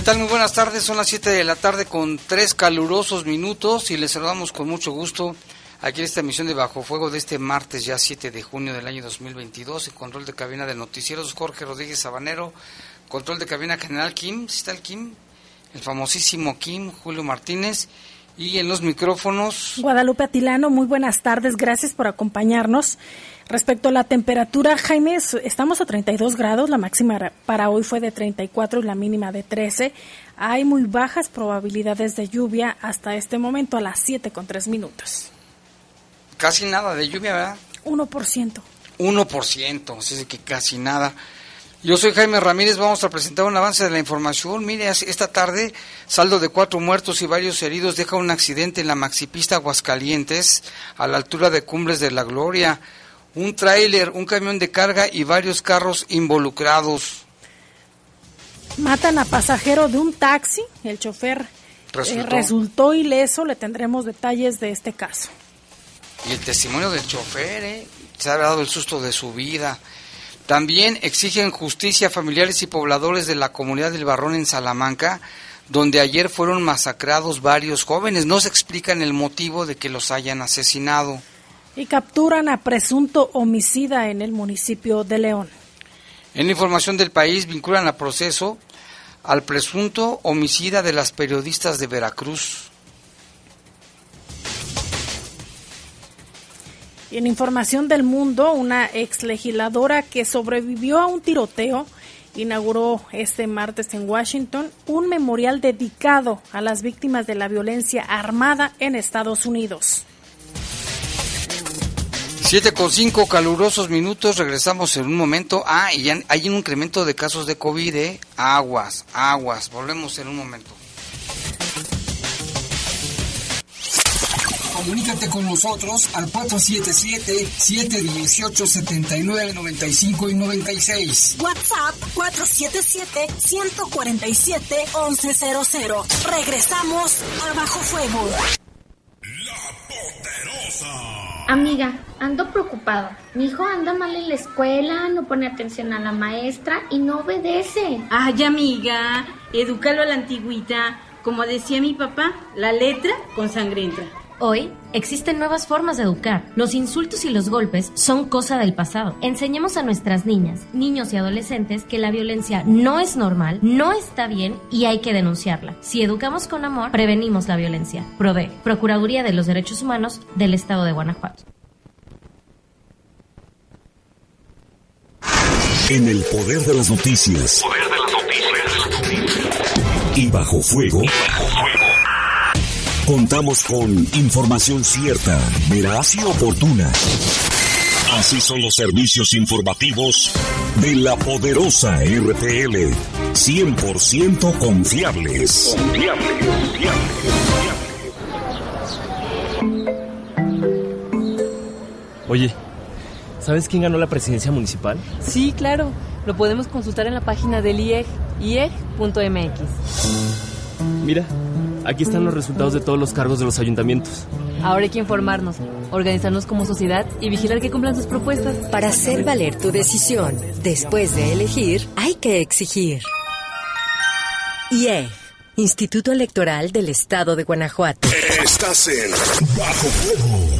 ¿Qué tal? Muy buenas tardes. Son las 7 de la tarde con tres calurosos minutos y les saludamos con mucho gusto aquí en esta emisión de Bajo Fuego de este martes ya 7 de junio del año 2022. En control de cabina de noticieros Jorge Rodríguez Sabanero. Control de cabina general Kim. ¿Sí está el Kim? El famosísimo Kim, Julio Martínez. Y en los micrófonos. Guadalupe Atilano, muy buenas tardes. Gracias por acompañarnos. Respecto a la temperatura, Jaime, estamos a 32 grados, la máxima para hoy fue de 34 y la mínima de 13. Hay muy bajas probabilidades de lluvia hasta este momento a las 7 con 3 minutos. Casi nada de lluvia, ¿verdad? 1%. 1%, así que casi nada. Yo soy Jaime Ramírez, vamos a presentar un avance de la información. Mire, esta tarde, saldo de cuatro muertos y varios heridos deja un accidente en la maxipista Aguascalientes, a la altura de Cumbres de la Gloria un tráiler, un camión de carga y varios carros involucrados. Matan a pasajero de un taxi, el chofer eh, resultó, ileso, le tendremos detalles de este caso. Y el testimonio del chofer, ¿eh? se ha dado el susto de su vida. También exigen justicia a familiares y pobladores de la comunidad del Barrón en Salamanca, donde ayer fueron masacrados varios jóvenes. No se explican el motivo de que los hayan asesinado y capturan a presunto homicida en el municipio de León. En información del país vinculan a proceso al presunto homicida de las periodistas de Veracruz. Y en información del mundo, una ex legisladora que sobrevivió a un tiroteo inauguró este martes en Washington un memorial dedicado a las víctimas de la violencia armada en Estados Unidos. Siete con cinco calurosos minutos, regresamos en un momento. Ah, y ya hay un incremento de casos de COVID, ¿eh? Aguas, aguas, volvemos en un momento. Comunícate con nosotros al 477-718-7995 y 96. WhatsApp 477-147-1100. Regresamos a Bajo Fuego. Poderosa. Amiga, ando preocupada. Mi hijo anda mal en la escuela, no pone atención a la maestra y no obedece. Ay, amiga, edúcalo a la antigüita. Como decía mi papá, la letra con sangre entra. Hoy existen nuevas formas de educar. Los insultos y los golpes son cosa del pasado. Enseñemos a nuestras niñas, niños y adolescentes que la violencia no es normal, no está bien y hay que denunciarla. Si educamos con amor, prevenimos la violencia. PRODE, Procuraduría de los Derechos Humanos del Estado de Guanajuato. En el poder de las noticias. Poder de las noticias. Y bajo fuego. Y bajo fuego Contamos con información cierta, veraz y oportuna. Así son los servicios informativos de la poderosa RTL. 100% confiables. Confiables, confiables, Oye, ¿sabes quién ganó la presidencia municipal? Sí, claro. Lo podemos consultar en la página del IEG, ieg.mx. Mira, Aquí están los resultados de todos los cargos de los ayuntamientos. Ahora hay que informarnos, organizarnos como sociedad y vigilar que cumplan sus propuestas. Para hacer valer tu decisión, después de elegir, hay que exigir. IEG, Instituto Electoral del Estado de Guanajuato. Estás en Bajo Fuego. Bajo Fuego.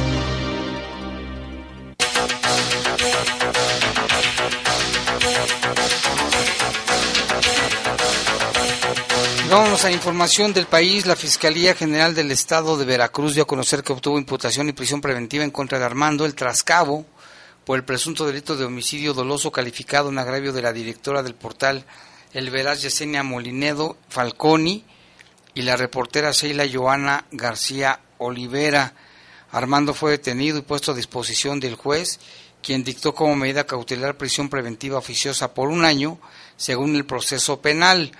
Vamos información del país. La Fiscalía General del Estado de Veracruz dio a conocer que obtuvo imputación y prisión preventiva en contra de Armando El Trascabo por el presunto delito de homicidio doloso calificado en agravio de la directora del portal El Veraz Yesenia Molinedo Falconi y la reportera Sheila Joana García Olivera. Armando fue detenido y puesto a disposición del juez, quien dictó como medida cautelar prisión preventiva oficiosa por un año, según el proceso penal.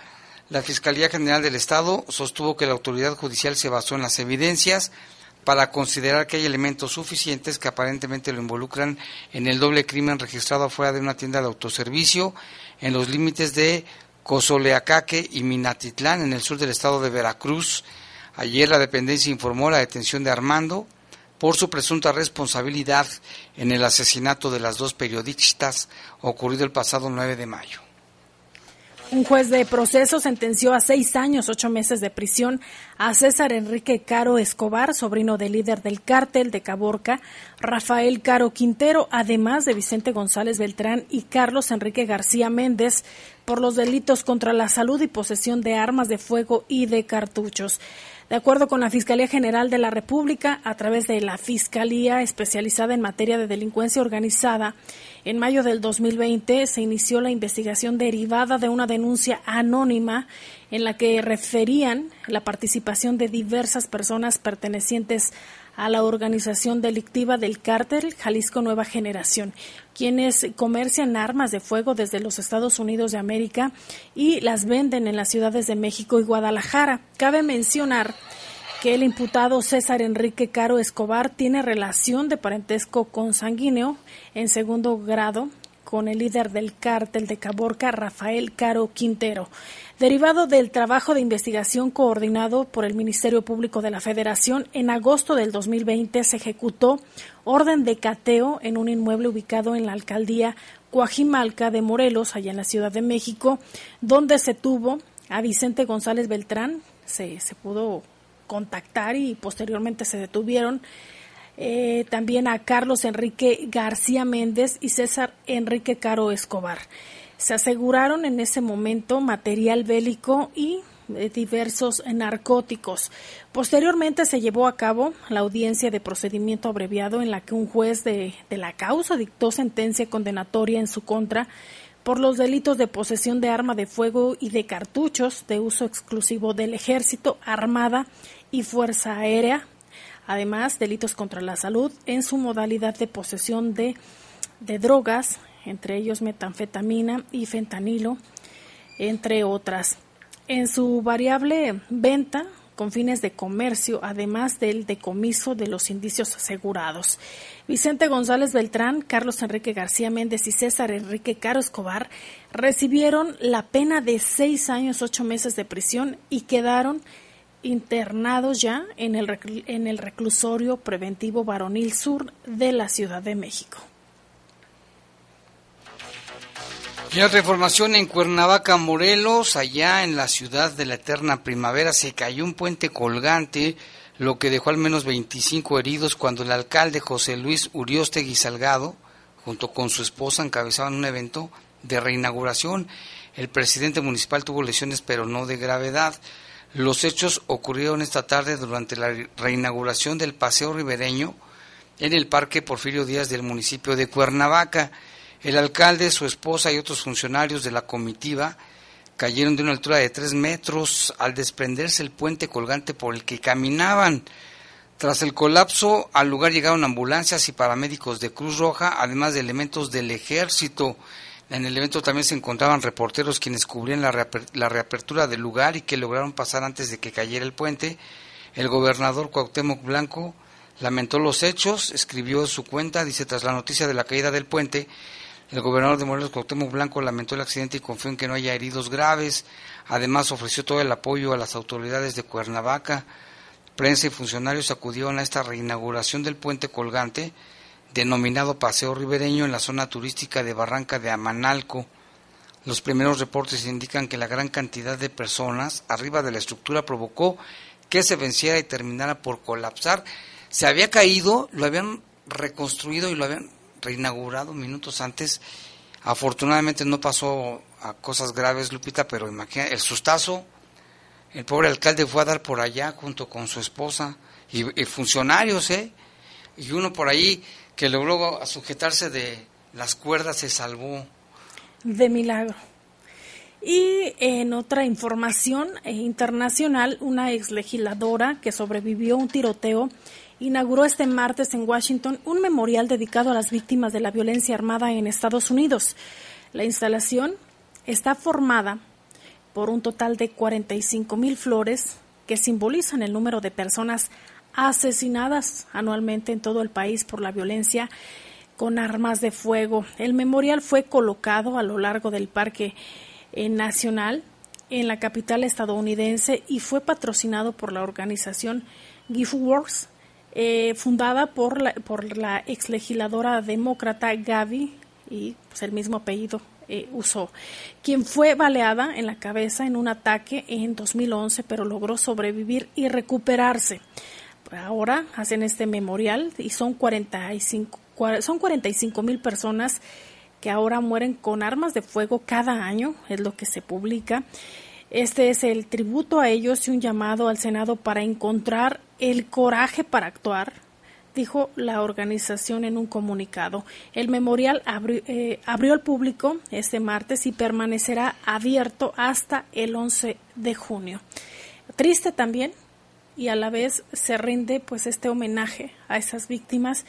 La Fiscalía General del Estado sostuvo que la autoridad judicial se basó en las evidencias para considerar que hay elementos suficientes que aparentemente lo involucran en el doble crimen registrado fuera de una tienda de autoservicio en los límites de Cozoleacaque y Minatitlán, en el sur del estado de Veracruz. Ayer la dependencia informó la detención de Armando por su presunta responsabilidad en el asesinato de las dos periodistas ocurrido el pasado 9 de mayo. Un juez de proceso sentenció a seis años, ocho meses de prisión a César Enrique Caro Escobar, sobrino del líder del cártel de Caborca, Rafael Caro Quintero, además de Vicente González Beltrán y Carlos Enrique García Méndez, por los delitos contra la salud y posesión de armas de fuego y de cartuchos. De acuerdo con la Fiscalía General de la República, a través de la Fiscalía especializada en materia de delincuencia organizada, en mayo del 2020 se inició la investigación derivada de una denuncia anónima en la que referían la participación de diversas personas pertenecientes a la organización delictiva del cártel Jalisco Nueva Generación, quienes comercian armas de fuego desde los Estados Unidos de América y las venden en las ciudades de México y Guadalajara. Cabe mencionar que el imputado César Enrique Caro Escobar tiene relación de parentesco consanguíneo en segundo grado con el líder del cártel de Caborca, Rafael Caro Quintero. Derivado del trabajo de investigación coordinado por el Ministerio Público de la Federación, en agosto del 2020 se ejecutó orden de cateo en un inmueble ubicado en la alcaldía Coajimalca de Morelos, allá en la Ciudad de México, donde se tuvo a Vicente González Beltrán, se, se pudo contactar y posteriormente se detuvieron eh, también a Carlos Enrique García Méndez y César Enrique Caro Escobar. Se aseguraron en ese momento material bélico y eh, diversos narcóticos. Posteriormente se llevó a cabo la audiencia de procedimiento abreviado en la que un juez de, de la causa dictó sentencia condenatoria en su contra por los delitos de posesión de arma de fuego y de cartuchos de uso exclusivo del ejército, armada y fuerza aérea, Además, delitos contra la salud en su modalidad de posesión de, de drogas, entre ellos metanfetamina y fentanilo, entre otras. En su variable venta con fines de comercio, además del decomiso de los indicios asegurados. Vicente González Beltrán, Carlos Enrique García Méndez y César Enrique Caro Escobar recibieron la pena de seis años, ocho meses de prisión y quedaron internados ya en el, en el reclusorio preventivo varonil sur de la Ciudad de México. Y otra información en Cuernavaca, Morelos, allá en la ciudad de la eterna primavera, se cayó un puente colgante, lo que dejó al menos 25 heridos cuando el alcalde José Luis Uriostegui Salgado, junto con su esposa, encabezaban un evento de reinauguración. El presidente municipal tuvo lesiones, pero no de gravedad. Los hechos ocurrieron esta tarde durante la reinauguración del Paseo Ribereño en el Parque Porfirio Díaz del municipio de Cuernavaca. El alcalde, su esposa y otros funcionarios de la comitiva cayeron de una altura de tres metros al desprenderse el puente colgante por el que caminaban. Tras el colapso, al lugar llegaron ambulancias y paramédicos de Cruz Roja, además de elementos del ejército. En el evento también se encontraban reporteros quienes cubrían la, reapertura del lugar y que lograron pasar antes de que cayera el puente. El gobernador Cuauhtémoc Blanco lamentó los hechos, escribió su cuenta, dice, tras la noticia de la caída del puente, El gobernador de Morelos, Cuauhtémoc Blanco, lamentó el accidente y confió en que no haya heridos graves. Además, ofreció todo el apoyo a las autoridades de Cuernavaca. Prensa y funcionarios acudieron a esta reinauguración del puente colgante, denominado Paseo Ribereño, en la zona turística de Barranca de Amanalco. Los primeros reportes indican que la gran cantidad de personas arriba de la estructura provocó que se venciera y terminara por colapsar. Se había caído, lo habían reconstruido y lo habían reinaugurado minutos antes. Afortunadamente no pasó a cosas graves, Lupita, pero imagina el sustazo. El pobre alcalde fue a dar por allá junto con su esposa y, funcionarios, ¿eh? Y uno por ahí que logró sujetarse de las cuerdas se salvó. De milagro. Y en otra información eh, internacional, una ex legisladora que sobrevivió a un tiroteo inauguró este martes en Washington un memorial dedicado a las víctimas de la violencia armada en Estados Unidos. La instalación está formada por un total de 45 mil flores que simbolizan el número de personas asesinadas anualmente en todo el país por la violencia con armas de fuego. El memorial fue colocado a lo largo del Parque Nacional en la capital estadounidense y fue patrocinado por la organización GiftWorks eh, fundada por la, por la ex legisladora demócrata Gaby, y pues, el mismo apellido eh, usó, quien fue baleada en la cabeza en un ataque en 2011, pero logró sobrevivir y recuperarse. Ahora hacen este memorial y son 45 son 45 mil personas que ahora mueren con armas de fuego cada año, es lo que se publica. Este es el tributo a ellos y un llamado al Senado para encontrar el coraje para actuar, dijo la organización en un comunicado. El memorial eh, abrió al público este martes y permanecerá abierto hasta el 11 de junio. Triste también y a la vez se rinde pues este homenaje a esas víctimas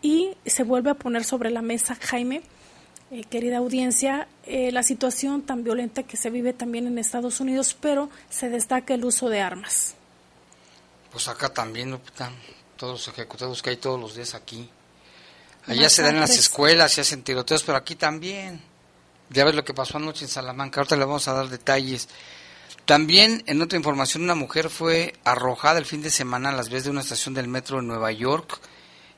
y se vuelve a poner sobre la mesa Jaime eh, querida audiencia, eh, la situación tan violenta que se vive también en Estados Unidos, pero se destaca el uso de armas. Pues acá también, todos los ejecutados que hay todos los días aquí. Allá se dan en las escuelas, se hacen tiroteos, pero aquí también. Ya ves lo que pasó anoche en Salamanca, ahorita le vamos a dar detalles. También, en otra información, una mujer fue arrojada el fin de semana a las vías de una estación del metro en Nueva York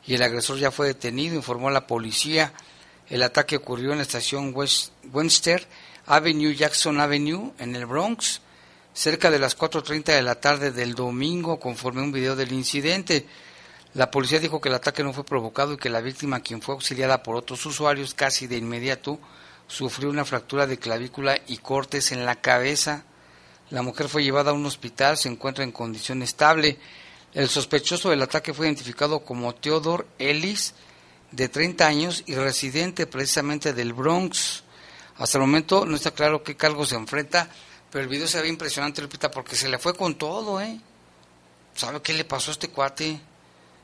y el agresor ya fue detenido, informó la policía. El ataque ocurrió en la estación West, Webster Avenue, Jackson Avenue, en el Bronx, cerca de las 4.30 de la tarde del domingo, conforme un video del incidente. La policía dijo que el ataque no fue provocado y que la víctima, quien fue auxiliada por otros usuarios casi de inmediato, sufrió una fractura de clavícula y cortes en la cabeza. La mujer fue llevada a un hospital, se encuentra en condición estable. El sospechoso del ataque fue identificado como Theodore Ellis, de 30 años y residente precisamente del Bronx. Hasta el momento no está claro qué cargos se enfrenta, pero el video se ve impresionante, Lupita, porque se le fue con todo, ¿eh? ¿Sabe qué le pasó a este cuate?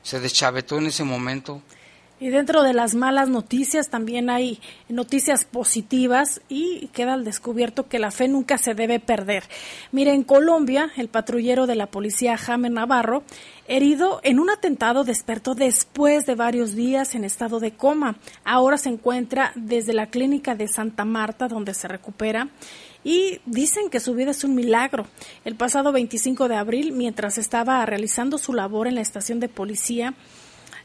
Se deschavetó en ese momento. Y dentro de las malas noticias también hay noticias positivas y queda al descubierto que la fe nunca se debe perder. Mire, en Colombia, el patrullero de la policía Jaime Navarro, herido en un atentado, despertó después de varios días en estado de coma. Ahora se encuentra desde la clínica de Santa Marta, donde se recupera y dicen que su vida es un milagro. El pasado 25 de abril, mientras estaba realizando su labor en la estación de policía,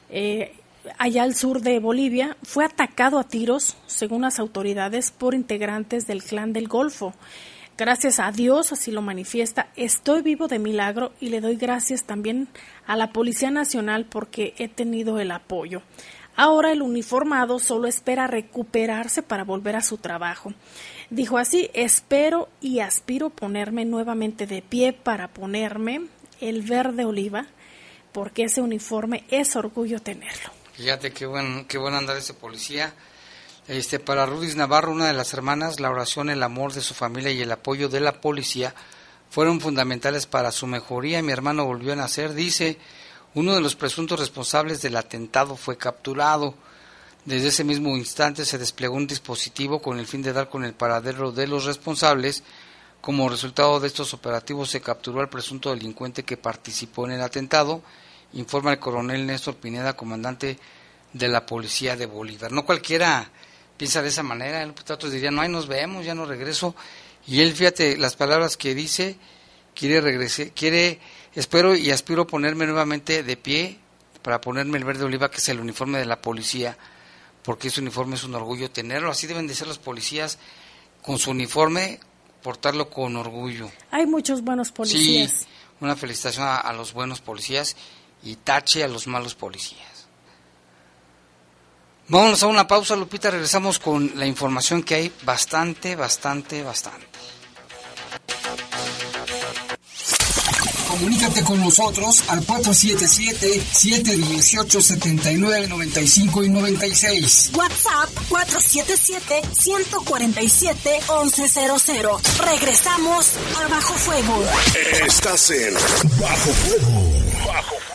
eh, allá al sur de Bolivia, fue atacado a tiros, según las autoridades, por integrantes del clan del Golfo. Gracias a Dios, así lo manifiesta, estoy vivo de milagro y le doy gracias también a la Policía Nacional porque he tenido el apoyo. Ahora el uniformado solo espera recuperarse para volver a su trabajo. Dijo así, espero y aspiro ponerme nuevamente de pie para ponerme el verde oliva, porque ese uniforme es orgullo tenerlo. Fíjate qué buen, qué buen andar ese policía. Este, para Rudis Navarro, una de las hermanas, la oración, el amor de su familia y el apoyo de la policía fueron fundamentales para su mejoría. Mi hermano volvió a nacer, dice, uno de los presuntos responsables del atentado fue capturado. Desde ese mismo instante se desplegó un dispositivo con el fin de dar con el paradero de los responsables. Como resultado de estos operativos se capturó al presunto delincuente que participó en el atentado informa el coronel Néstor Pineda, comandante de la policía de Bolívar. No cualquiera piensa de esa manera, otros dirían, no, ahí nos vemos, ya no regreso. Y él, fíjate, las palabras que dice, quiere regresar, quiere, espero y aspiro ponerme nuevamente de pie para ponerme el verde oliva, que es el uniforme de la policía, porque ese uniforme es un orgullo tenerlo, así deben de ser los policías, con su uniforme, portarlo con orgullo. Hay muchos buenos policías. Sí, una felicitación a los buenos policías y tache a los malos policías. Vámonos a una pausa, Lupita. Regresamos con la información que hay bastante, bastante, bastante. Comunícate con nosotros al 477-718-7995 y 96. WhatsApp 477-147-1100. Regresamos a Bajo Fuego. Estás en Bajo Fuego. Bajo Fuego.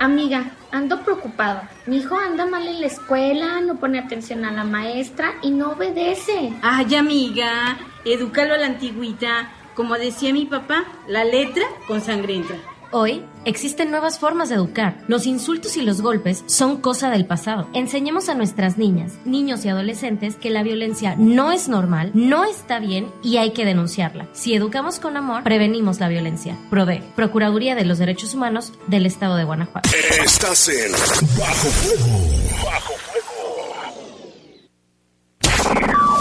Amiga, ando preocupada. Mi hijo anda mal en la escuela, no pone atención a la maestra y no obedece. Ay, amiga, edúcalo a la antigüita. Como decía mi papá, la letra con sangre entra. Hoy existen nuevas formas de educar. Los insultos y los golpes son cosa del pasado. Enseñemos a nuestras niñas, niños y adolescentes que la violencia no es normal, no está bien y hay que denunciarla. Si educamos con amor, prevenimos la violencia. PRODE, Procuraduría de los Derechos Humanos del Estado de Guanajuato. Estás en Bajo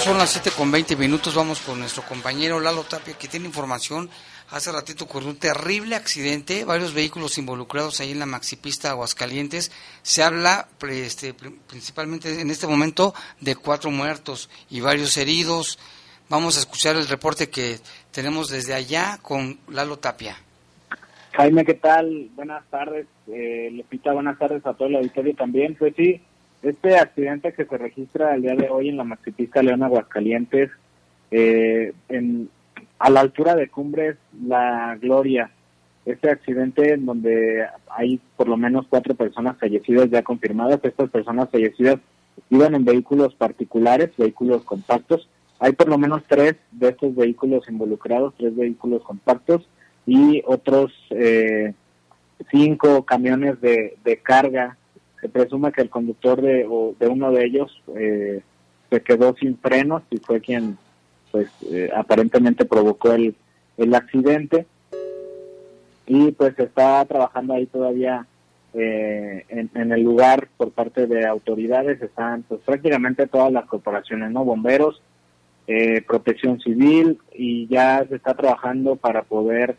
Son las 7 con 20 minutos. Vamos con nuestro compañero Lalo Tapia, que tiene información. Hace ratito ocurrió un terrible accidente, varios vehículos involucrados ahí en la maxipista Aguascalientes. Se habla este, principalmente en este momento de cuatro muertos y varios heridos. Vamos a escuchar el reporte que tenemos desde allá con Lalo Tapia. Jaime, ¿qué tal? Buenas tardes. Eh, Lepita, buenas tardes a todo el auditorio también. Pues sí, este accidente que se registra el día de hoy en la maxipista León Aguascalientes, eh, en, a la altura de Cumbres La Gloria, este accidente en donde hay por lo menos cuatro personas fallecidas ya confirmadas, estas personas fallecidas iban en vehículos particulares, vehículos compactos, hay por lo menos tres de estos vehículos involucrados, tres vehículos compactos y otros eh, cinco camiones de, de carga se presume que el conductor de, de uno de ellos eh, se quedó sin frenos y fue quien pues eh, aparentemente provocó el, el accidente. Y pues está trabajando ahí todavía eh, en, el lugar por parte de autoridades. Están pues prácticamente todas las corporaciones no bomberos protección civil y ya se está trabajando para poder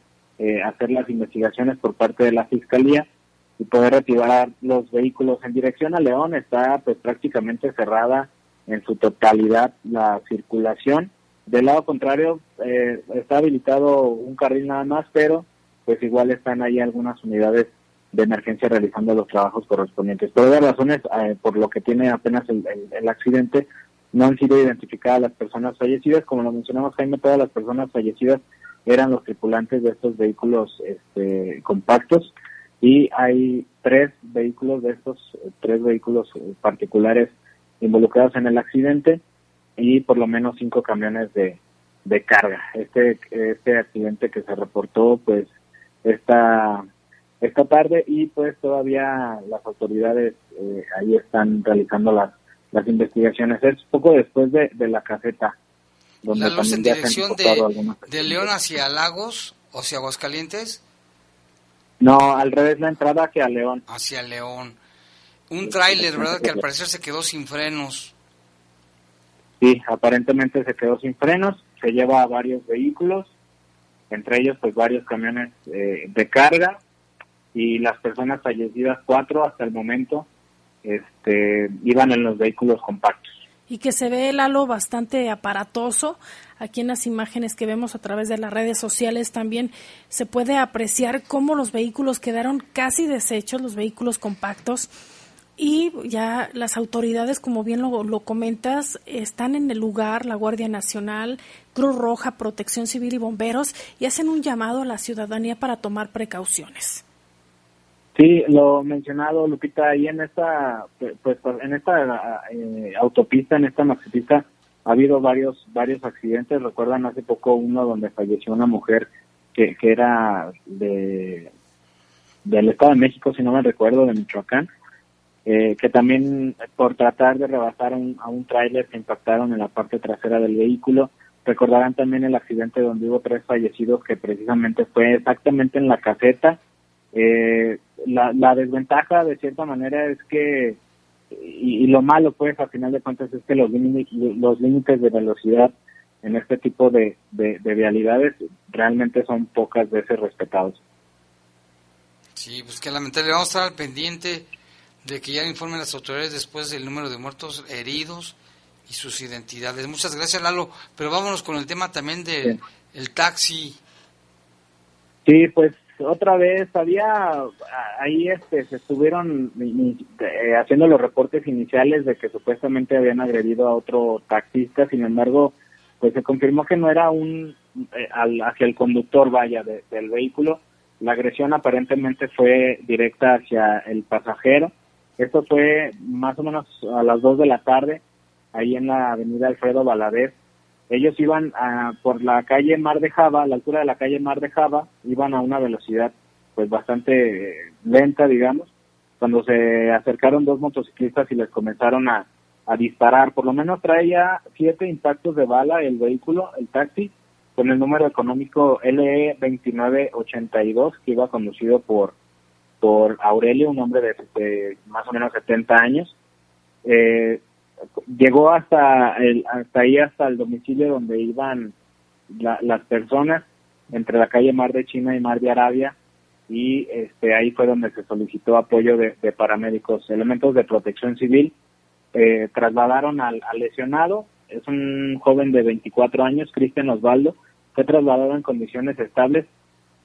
hacer las investigaciones por parte de la fiscalía y poder retirar los vehículos en dirección a León está pues prácticamente cerrada en su totalidad la circulación del lado contrario eh, está habilitado un carril nada más pero pues igual están ahí algunas unidades de emergencia realizando los trabajos correspondientes. Por varias razones, eh, por lo que tiene apenas el, el, accidente, no han sido identificadas las personas fallecidas. Como lo mencionamos, Jaime, todas las personas fallecidas eran los tripulantes de estos vehículos este, compactos y hay tres vehículos de estos, tres vehículos particulares involucrados en el accidente y por lo menos cinco camiones de, de carga. Este, este accidente que se reportó, pues, esta, esta tarde y pues todavía las autoridades eh, ahí están realizando las, las investigaciones. Es poco después de, de la caseta. Donde ¿La en dirección de, de León hacia Lagos o hacia Aguascalientes? No, al revés, la entrada hacia León. Hacia León. Un tráiler, ¿verdad? Que al parecer se quedó sin frenos. Sí, aparentemente se quedó sin frenos, se lleva a varios vehículos, entre ellos pues varios camiones eh, de carga y las personas fallecidas, cuatro hasta el momento, este, iban en los vehículos compactos. Y que se ve el halo bastante aparatoso. Aquí en las imágenes que vemos a través de las redes sociales también se puede apreciar cómo los vehículos quedaron casi deshechos, los vehículos compactos y ya las autoridades, como bien lo, lo, comentas, están en el lugar, la Guardia Nacional, Cruz Roja, Protección Civil y Bomberos, y hacen un llamado a la ciudadanía para tomar precauciones. Sí, lo mencionado, Lupita, ahí en esta, pues, en esta eh, autopista, en esta maxipista, ha habido varios, varios accidentes. Recuerdan hace poco uno donde falleció una mujer que, que era de, del Estado de México, si no me recuerdo, de Michoacán eh, que también por tratar de rebasar a un tráiler se impactaron en la parte trasera del vehículo. Recordarán también el accidente donde hubo tres fallecidos que precisamente fue exactamente en la caseta. Eh, la, la, desventaja de cierta manera es que, y, lo malo pues al final de cuentas es que los, los límites de velocidad en este tipo de, de, de vialidades realmente son pocas veces respetados. Sí, pues que lamentablemente vamos a estar al pendiente de que ya informen las autoridades después del número de muertos heridos y sus identidades. Muchas gracias, Lalo. Pero vámonos con el tema también del el taxi. Sí, pues otra vez había ahí este se estuvieron eh, haciendo los reportes iniciales de que supuestamente habían agredido a otro taxista, sin embargo, pues se confirmó que no era un eh, hacia el conductor vaya del vehículo. La agresión aparentemente fue directa hacia el pasajero esto fue más o menos a las 2 de la tarde, ahí en la avenida Alfredo Valadez. Ellos iban a, por la calle Mar de Java, a la altura de la calle Mar de Java, iban a una velocidad pues bastante lenta, digamos, cuando se acercaron dos motociclistas y les comenzaron a, a disparar. Por lo menos traía siete impactos de bala el vehículo, el taxi, con el número económico LE 2982, que iba conducido por por Aurelio, un hombre de, más o menos 70 años. Eh, llegó hasta, el, hasta ahí, hasta el domicilio donde iban las personas, entre la calle Mar de China y Mar de Arabia, y este, ahí fue donde se solicitó apoyo de, paramédicos. Elementos de protección civil eh, trasladaron al, al, lesionado, es un joven de 24 años, Cristian Osvaldo, fue trasladado en condiciones estables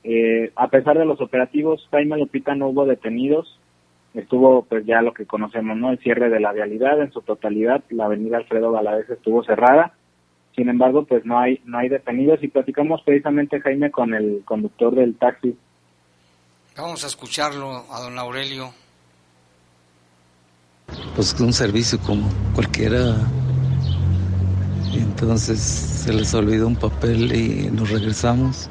eh, a pesar de los operativos, Jaime Lupita no hubo detenidos, estuvo pues ya lo que conocemos, ¿no? El cierre de la vialidad en su totalidad, la avenida Alfredo Valadez estuvo cerrada, sin embargo pues no hay, no hay detenidos y platicamos precisamente Jaime con el conductor del taxi. Vamos a escucharlo a don Aurelio. Pues un servicio como cualquiera entonces se les olvidó un papel y nos regresamos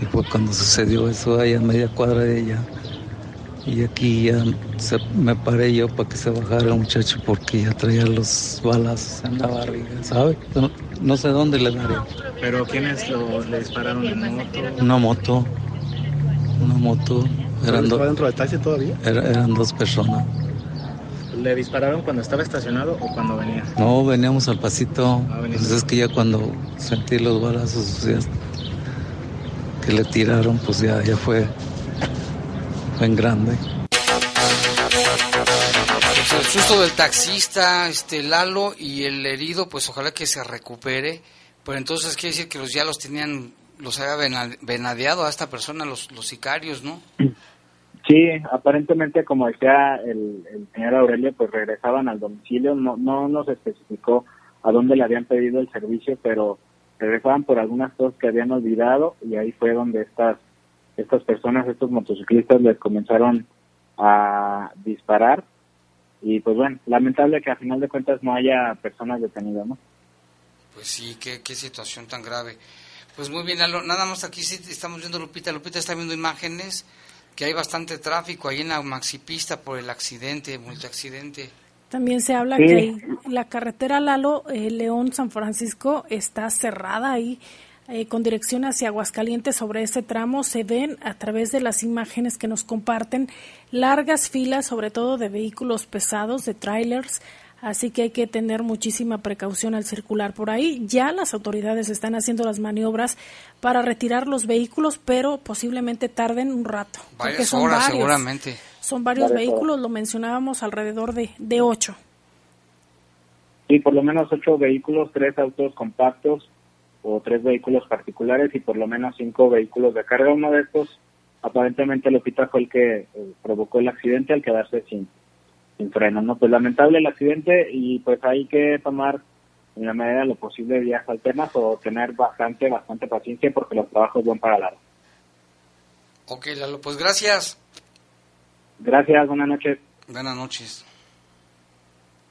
y fue cuando sucedió eso ahí a media cuadra de ella. Y aquí ya me paré yo para que se bajara el muchacho porque ya traía los balas en la barriga, ¿sabe? No, sé dónde le daré. ¿Pero quiénes le dispararon en moto? Una moto. Una moto. Eran ¿Estaba dentro del taxi todavía? eran dos personas. ¿Le dispararon cuando estaba estacionado o cuando venía? No, veníamos al pasito. Ah, pues es que ya cuando sentí los balazos ya que le tiraron, pues ya, ya fue, en grande. Pues el susto del taxista, este Lalo y el herido, pues ojalá que se recupere. Pero entonces quiere decir que los ya los tenían, los había venadeado a esta persona, los, los sicarios, ¿no? Sí, aparentemente, como decía el, el señor Aurelio, pues regresaban al domicilio. No, no nos especificó a dónde le habían pedido el servicio, pero regresaban por algunas cosas que habían olvidado y ahí fue donde estas estas personas, estos motociclistas les comenzaron a disparar y pues bueno, lamentable que a final de cuentas no haya personas detenidas, ¿no? Pues sí, qué, qué situación tan grave. Pues muy bien, nada más aquí sí estamos viendo Lupita, Lupita está viendo imágenes que hay bastante tráfico ahí en la maxipista por el accidente, multiaccidente. También se habla que la carretera Lalo eh, León San Francisco está cerrada ahí eh, con dirección hacia Aguascalientes sobre ese tramo se ven a través de las imágenes que nos comparten largas filas sobre todo de vehículos pesados, de trailers, así que hay que tener muchísima precaución al circular por ahí. Ya las autoridades están haciendo las maniobras para retirar los vehículos, pero posiblemente tarden un rato. Varias son horas, varios, seguramente. Son varios vehículos, lo mencionábamos alrededor de, de ocho. Sí, por lo menos ocho vehículos, tres autos compactos o tres vehículos particulares y por lo menos cinco vehículos de carga. Uno de estos, aparentemente, Lupita fue el que eh, provocó el accidente al quedarse sin, sin freno. ¿no? Pues lamentable el accidente y pues hay que tomar en la medida de lo posible vías alternas o tener bastante, bastante paciencia porque los trabajos van para largo. Ok, Lalo, pues gracias. Gracias, buenas noches. Buenas noches.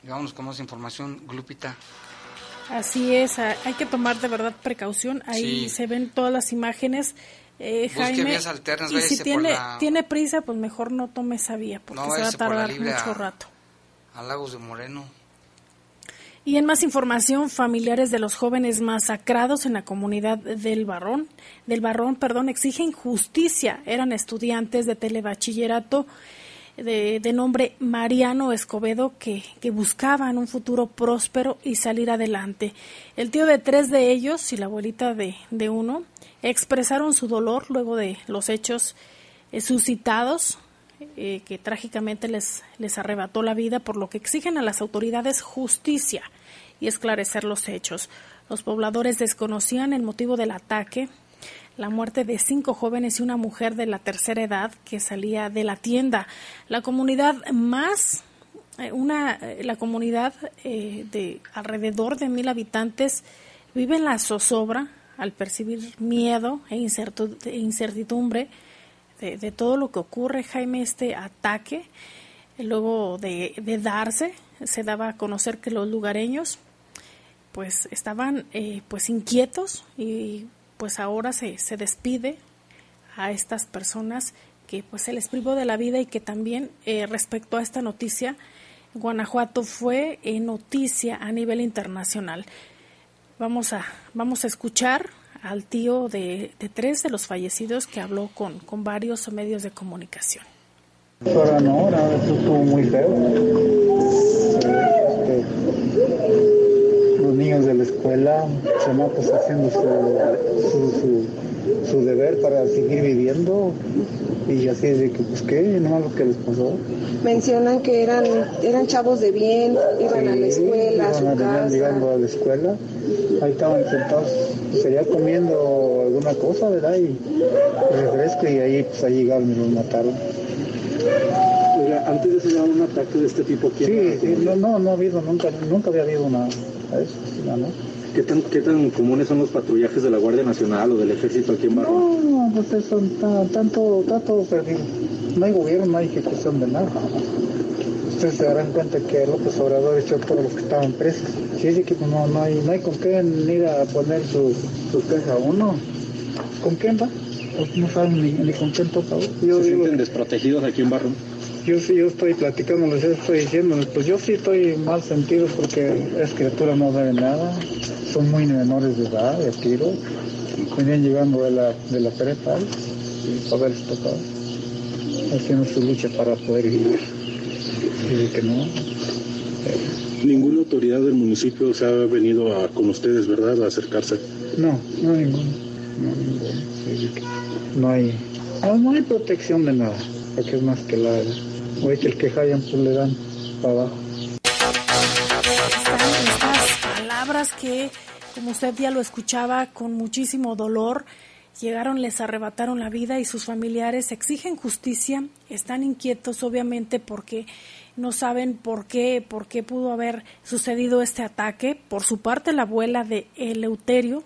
Y vámonos con más información, Glupita. Así es, hay que tomar de verdad precaución. Ahí se ven todas las imágenes. Eh, Jaime, y si tiene, tiene prisa, pues mejor no tome esa vía, porque se va a tardar mucho rato. A Lagos de Moreno. Y en más información, familiares de los jóvenes masacrados en la comunidad del Barrón, del Barrón, perdón, exigen justicia. Eran estudiantes de telebachillerato de, nombre Mariano Escobedo que, buscaban un futuro próspero y salir adelante. El tío de tres de ellos y la abuelita de, de uno expresaron su dolor luego de los hechos eh, suscitados eh, que trágicamente les, les arrebató la vida, por lo que exigen a las autoridades justicia y esclarecer los hechos. Los pobladores desconocían el motivo del ataque la muerte de cinco jóvenes y una mujer de la tercera edad que salía de la tienda. La comunidad más eh, una eh, la comunidad eh, de alrededor de mil habitantes vive en la zozobra al percibir miedo e, e incertidumbre de, todo lo que ocurre Jaime este ataque luego de, darse se daba a conocer que los lugareños pues estaban pues inquietos y pues ahora se, se despide a estas personas que pues se les privó de la vida y que también eh, respecto a esta noticia, Guanajuato fue eh, noticia a nivel internacional. Vamos a, vamos a escuchar al tío de, tres de los fallecidos que habló con, con varios medios de comunicación. No, estuvo muy. Este, los niños de la escuela, chamacos haciendo su, su, deber para seguir viviendo y así es de que pues qué, no lo que les pasó. Mencionan que eran eran chavos de bien, iban a la escuela, a su casa. llegando a la escuela, ahí estaban sentados, sería comiendo alguna cosa, ¿verdad? Y refresco y ahí pues ahí llegaron y los mataron. Antes de eso un ataque de este tipo aquí. Sí, sí no, no, no ha habido, nunca, nunca había habido una, ¿Qué tan, ¿Qué tan comunes son los patrullajes de la Guardia Nacional o del Ejército aquí en Barro? No, pues son tanto, todo perdido. No hay gobierno, no hay ejecución de nada. Ustedes se darán cuenta que López Obrador echó todos los que estaban presos. Sí, sí que no, no, hay, no hay con qué ir a poner su, su queja uno. ¿Con quién va? Pues no saben ni, ni con quién toca. ¿Se sienten desprotegidos aquí en Barro? Yo sí, yo estoy platicando, les estoy diciendo, pues yo sí estoy mal sentido porque es criatura no debe nada, son muy menores de edad, de tiro, venían llegando de la, de la prepa y haberles tocado, haciendo su lucha para poder vivir. Y que no. Ninguna autoridad del municipio se ha venido a, con ustedes, ¿verdad?, a acercarse. No, no ninguno. No, no hay, no, hay protección de nada, porque es más que la o es el que pues le dan para abajo. Estas palabras que, como usted ya lo escuchaba, con muchísimo dolor Llegaron, les arrebataron la vida y sus familiares exigen justicia. Están inquietos, obviamente, porque no saben por qué, por qué pudo haber sucedido este ataque. Por su parte, la abuela de Eleuterio,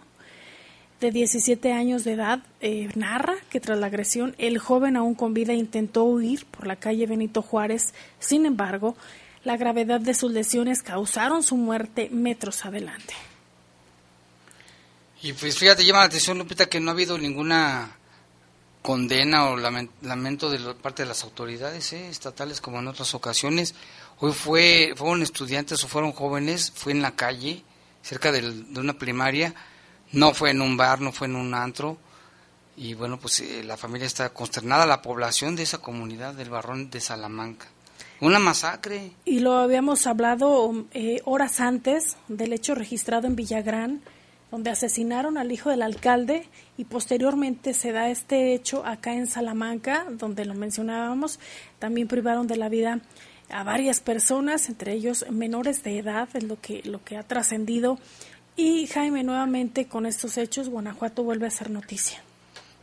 de 17 años de edad, eh, narra que tras la agresión el joven aún con vida intentó huir por la calle Benito Juárez. Sin embargo, la gravedad de sus lesiones causaron su muerte metros adelante. Y pues fíjate, llama la atención, Lupita, que no ha habido ninguna condena o lamento de parte de las autoridades ¿eh? estatales como en otras ocasiones. Hoy fue, fueron estudiantes o fueron jóvenes, fue en la calle, cerca de una primaria, no fue en un bar, no fue en un antro. Y bueno, pues eh, la familia está consternada, la población de esa comunidad del Barrón de Salamanca. Una masacre. Y lo habíamos hablado eh, horas antes del hecho registrado en Villagrán donde asesinaron al hijo del alcalde y posteriormente se da este hecho acá en Salamanca, donde lo mencionábamos, también privaron de la vida a varias personas, entre ellos menores de edad, es lo que, lo que ha trascendido. Y Jaime, nuevamente con estos hechos, Guanajuato vuelve a ser noticia.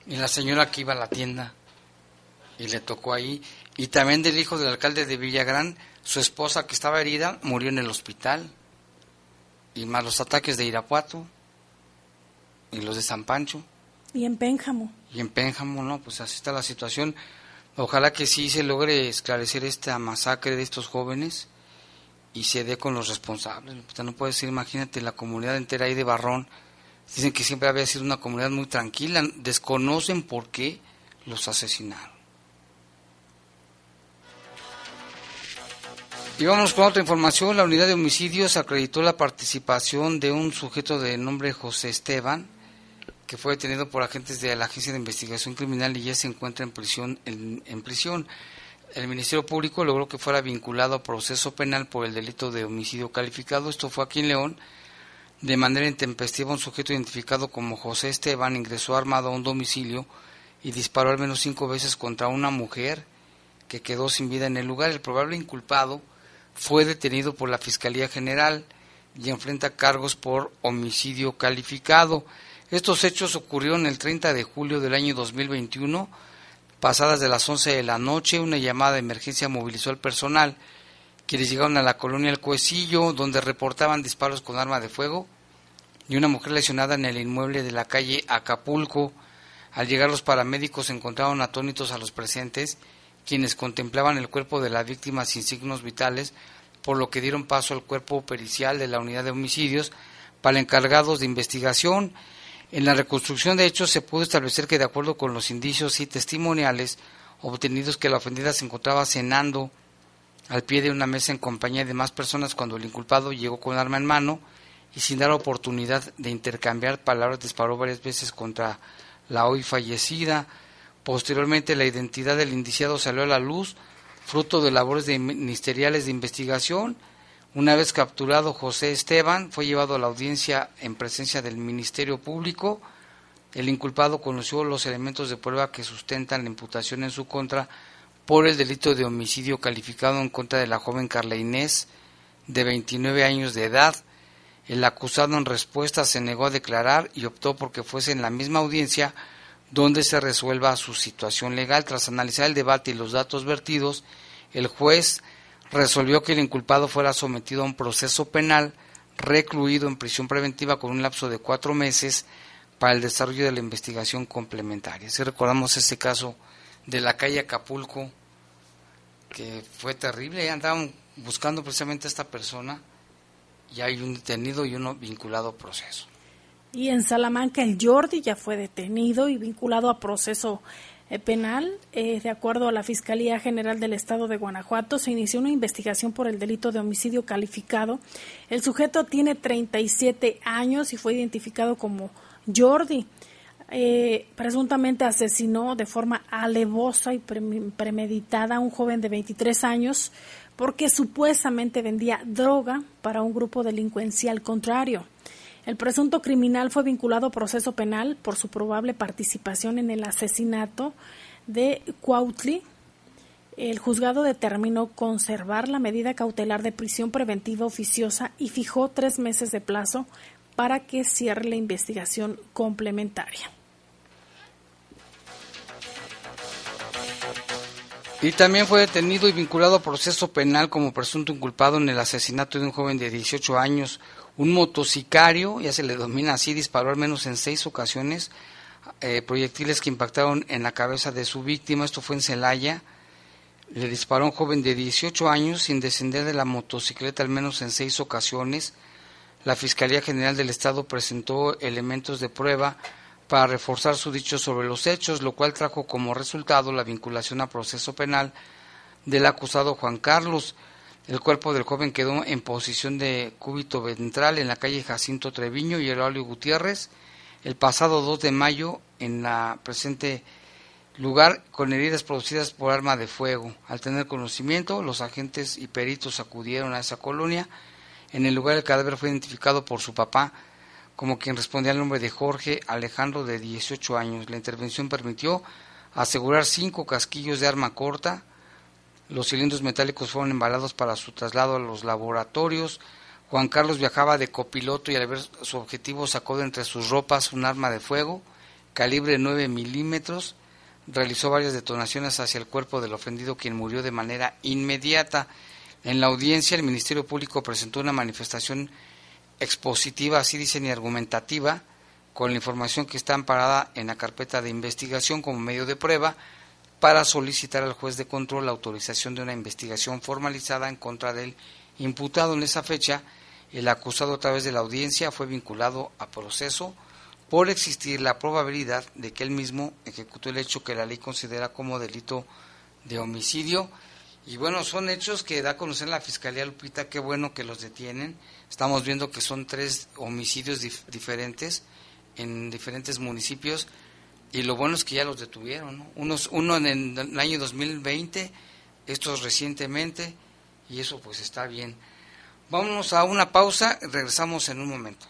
Y la señora que iba a la tienda y le tocó ahí, y también del hijo del alcalde de Villagrán, su esposa que estaba herida murió en el hospital, y más los ataques de Irapuato y los de San Pancho. Y en Pénjamo. Y en Pénjamo, no, pues así está la situación. Ojalá que sí se logre esclarecer esta masacre de estos jóvenes y se dé con los responsables. No puede ser, imagínate, la comunidad entera ahí de Barrón. Dicen que siempre había sido una comunidad muy tranquila. Desconocen por qué los asesinaron. Y vamos con otra información. La unidad de homicidios acreditó la participación de un sujeto de nombre José Esteban, que fue detenido por agentes de la Agencia de Investigación Criminal y ya se encuentra en prisión. En, prisión. El Ministerio Público logró que fuera vinculado a proceso penal por el delito de homicidio calificado. Esto fue aquí en León. De manera intempestiva, un sujeto identificado como José Esteban ingresó armado a un domicilio y disparó al menos cinco veces contra una mujer que quedó sin vida en el lugar. El probable inculpado fue detenido por la Fiscalía General y enfrenta cargos por homicidio calificado. Estos hechos ocurrieron el 30 de julio del año 2021. Pasadas de las 11 de la noche, una llamada de emergencia movilizó al personal, quienes llegaron a la colonia El Cuecillo, donde reportaban disparos con arma de fuego y una mujer lesionada en el inmueble de la calle Acapulco. Al llegar los paramédicos encontraron atónitos a los presentes, quienes contemplaban el cuerpo de la víctima sin signos vitales, por lo que dieron paso al cuerpo pericial de la unidad de homicidios para encargados de investigación en la reconstrucción de hechos se pudo establecer que de acuerdo con los indicios y testimoniales obtenidos que la ofendida se encontraba cenando al pie de una mesa en compañía de más personas cuando el inculpado llegó con arma en mano y sin dar oportunidad de intercambiar palabras disparó varias veces contra la hoy fallecida. Posteriormente la identidad del indiciado salió a la luz, fruto de labores ministeriales de investigación una vez capturado José Esteban, fue llevado a la audiencia en presencia del Ministerio Público. El inculpado conoció los elementos de prueba que sustentan la imputación en su contra por el delito de homicidio calificado en contra de la joven Carla Inés, de 29 años de edad. El acusado en respuesta se negó a declarar y optó porque fuese en la misma audiencia donde se resuelva su situación legal. Tras analizar el debate y los datos vertidos, el juez resolvió que el inculpado fuera sometido a un proceso penal recluido en prisión preventiva con un lapso de cuatro meses para el desarrollo de la investigación complementaria. Si recordamos ese caso de la calle Acapulco, que fue terrible, andaban buscando precisamente a esta persona y hay un detenido y uno vinculado a proceso. Y en Salamanca el Jordi ya fue detenido y vinculado a proceso penal, eh, de acuerdo a la Fiscalía General del Estado de Guanajuato, se inició una investigación por el delito de homicidio calificado. El sujeto tiene 37 años y fue identificado como Jordi. Eh, presuntamente asesinó de forma alevosa y premeditada a un joven de 23 años porque supuestamente vendía droga para un grupo delincuencial contrario. El presunto criminal fue vinculado a proceso penal por su probable participación en el asesinato de Cuautli. El juzgado determinó conservar la medida cautelar de prisión preventiva oficiosa y fijó tres meses de plazo para que cierre la investigación complementaria. Y también fue detenido y vinculado a proceso penal como presunto inculpado en el asesinato de un joven de 18 años un motocicario, ya se le domina así, disparó al menos en seis ocasiones eh, proyectiles que impactaron en la cabeza de su víctima. Esto fue en Celaya. Le disparó a un joven de 18 años sin descender de la motocicleta al menos en seis ocasiones. La Fiscalía General del Estado presentó elementos de prueba para reforzar su dicho sobre los hechos, lo cual trajo como resultado la vinculación a proceso penal del acusado Juan Carlos. El cuerpo del joven quedó en posición de cúbito ventral en la calle Jacinto Treviño y Herolio Gutiérrez el pasado 2 de mayo en la presente lugar con heridas producidas por arma de fuego. Al tener conocimiento, los agentes y peritos acudieron a esa colonia. En el lugar el cadáver fue identificado por su papá, como quien respondía al nombre de Jorge Alejandro de 18 años. La intervención permitió asegurar cinco casquillos de arma corta. Los cilindros metálicos fueron embalados para su traslado a los laboratorios. Juan Carlos viajaba de copiloto y al ver su objetivo sacó de entre sus ropas un arma de fuego calibre 9 milímetros. Realizó varias detonaciones hacia el cuerpo del ofendido, quien murió de manera inmediata. En la audiencia, el Ministerio Público presentó una manifestación expositiva, así dicen, y argumentativa, con la información que está amparada en la carpeta de investigación como medio de prueba, para solicitar al juez de control la autorización de una investigación formalizada en contra del imputado. En esa fecha, el acusado a través de la audiencia fue vinculado a proceso por existir la probabilidad de que él mismo ejecutó el hecho que la ley considera como delito de homicidio. Y bueno, son hechos que da a conocer la Fiscalía Lupita, qué bueno que los detienen. Estamos viendo que son tres homicidios diferentes en diferentes municipios y lo bueno es que ya los detuvieron. Unos, uno en el año 2020, estos recientemente y eso pues está bien. Vámonos a una pausa, regresamos en un momento.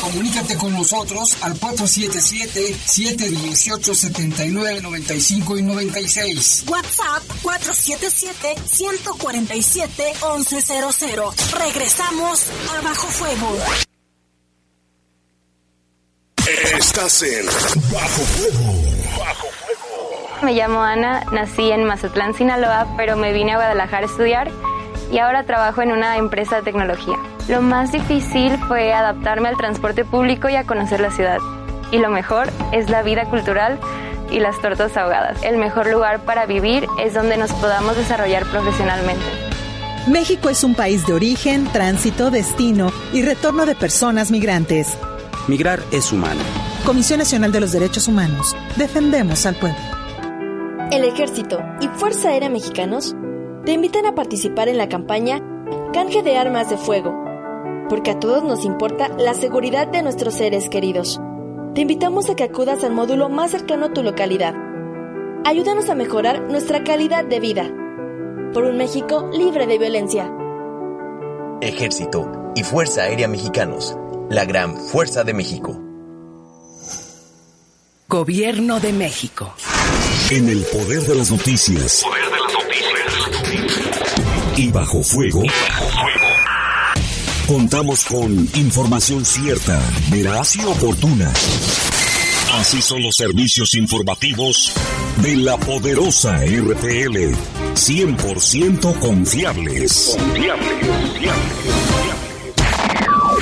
Comunícate con nosotros al 477-718-7995 y 96. WhatsApp 477-147-1100. Regresamos a Bajo Fuego. Estás en Bajo Fuego. Bajo Fuego. Me llamo Ana, nací en Mazatlán, Sinaloa, pero me vine a Guadalajara a estudiar y ahora trabajo en una empresa de tecnología. Lo más difícil fue adaptarme al transporte público y a conocer la ciudad. Y lo mejor es la vida cultural y las tortas ahogadas. El mejor lugar para vivir es donde nos podamos desarrollar profesionalmente. México es un país de origen, tránsito, destino y retorno de personas migrantes. Migrar es humano. Comisión Nacional de los Derechos Humanos. Defendemos al pueblo. El Ejército y Fuerza Aérea Mexicanos te invitan a participar en la campaña Canje de Armas de Fuego porque a todos nos importa la seguridad de nuestros seres queridos. Te invitamos a que acudas al módulo más cercano a tu localidad. Ayúdanos a mejorar nuestra calidad de vida. Por un México libre de violencia. Ejército y Fuerza Aérea Mexicanos. La gran fuerza de México. Gobierno de México. En el poder de las noticias. Poder de las noticias. Y bajo fuego. Y bajo fuego. Contamos con información cierta, veraz y oportuna. Así son los servicios informativos de la poderosa RTL. 100% confiables. Confiables,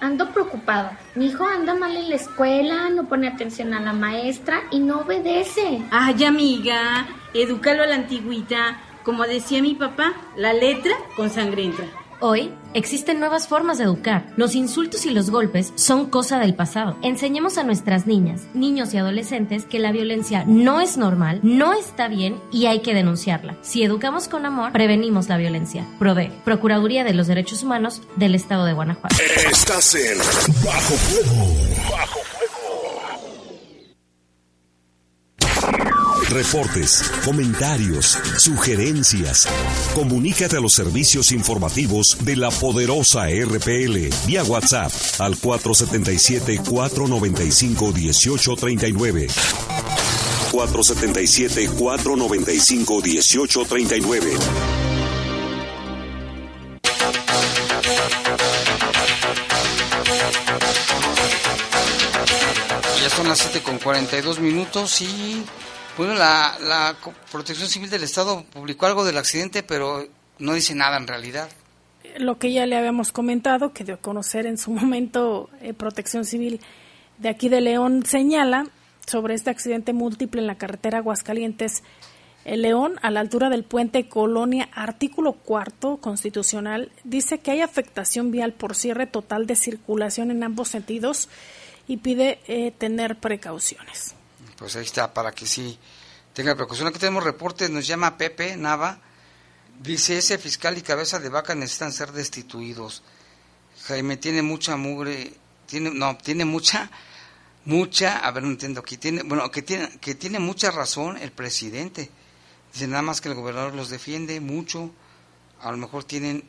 ando preocupada. Mi hijo anda mal en la escuela, no pone atención a la maestra y no obedece. Ay, amiga, edúcalo a la antigüita. Como decía mi papá, la letra con sangre entra. Hoy existen nuevas formas de educar. Los insultos y los golpes son cosa del pasado. Enseñemos a nuestras niñas, niños y adolescentes que la violencia no es normal, no está bien y hay que denunciarla. Si educamos con amor, prevenimos la violencia. PRODE, Procuraduría de los Derechos Humanos del Estado de Guanajuato. Estás en Bajo. Reportes, comentarios, sugerencias. Comunícate a los servicios informativos de la poderosa RPL vía WhatsApp al 477-495-1839. 477-495-1839. Ya son las 7 con 42 minutos y bueno, la, la Protección Civil del Estado publicó algo del accidente, pero no dice nada en realidad. Lo que ya le habíamos comentado, que dio a conocer en su momento eh, Protección Civil de aquí de León, señala sobre este accidente múltiple en la carretera Aguascalientes. El León, a la altura del puente Colonia, artículo cuarto constitucional, dice que hay afectación vial por cierre total de circulación en ambos sentidos y pide eh, tener precauciones. Pues ahí está, para que sí tenga precaución. Aquí tenemos reportes, nos llama Pepe Nava, dice ese fiscal y cabeza de vaca necesitan ser destituidos. Jaime tiene mucha mugre, tiene, no, tiene mucha, mucha, a ver, no entiendo, aquí tiene, bueno, que tiene, que tiene mucha razón el presidente. Dice nada más que el gobernador los defiende mucho, a lo mejor tienen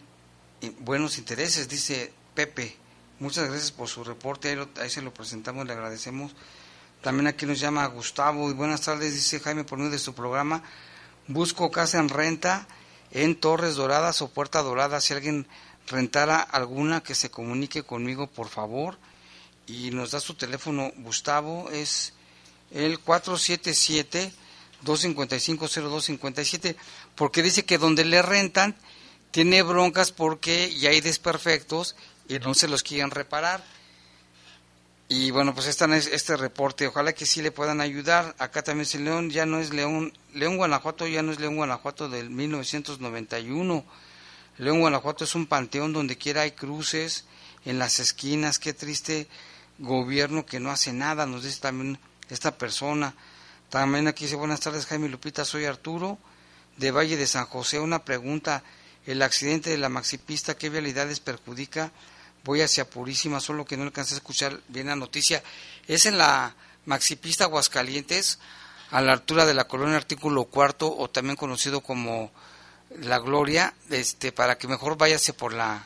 eh, buenos intereses, dice Pepe. Muchas gracias por su reporte, ahí, se lo presentamos, le agradecemos. También aquí nos llama Gustavo y buenas tardes, dice Jaime por medio de su programa. Busco casa en renta en Torres Doradas o Puerta Dorada. Si alguien rentara alguna, que se comunique conmigo, por favor. Y nos da su teléfono, Gustavo, es el 477-255-0257, porque dice que donde le rentan tiene broncas porque ya hay desperfectos y no se los quieren reparar. Y bueno, pues está este reporte, ojalá que sí le puedan ayudar. Acá también dice León, ya no es León, León Guanajuato ya no es León Guanajuato del 1991. León Guanajuato es un panteón donde quiera hay cruces en las esquinas, qué triste gobierno que no hace nada, nos dice también esta persona. También aquí dice, buenas tardes Jaime Lupita, soy Arturo de Valle de San José. Una pregunta, el accidente de la maxipista, ¿qué vialidades perjudica? Voy hacia Purísima, solo que no alcancé a escuchar bien la noticia. Es en la Maxipista Aguascalientes, a la altura de la colonia Artículo Cuarto, o también conocido como La Gloria, este, para que mejor váyase por la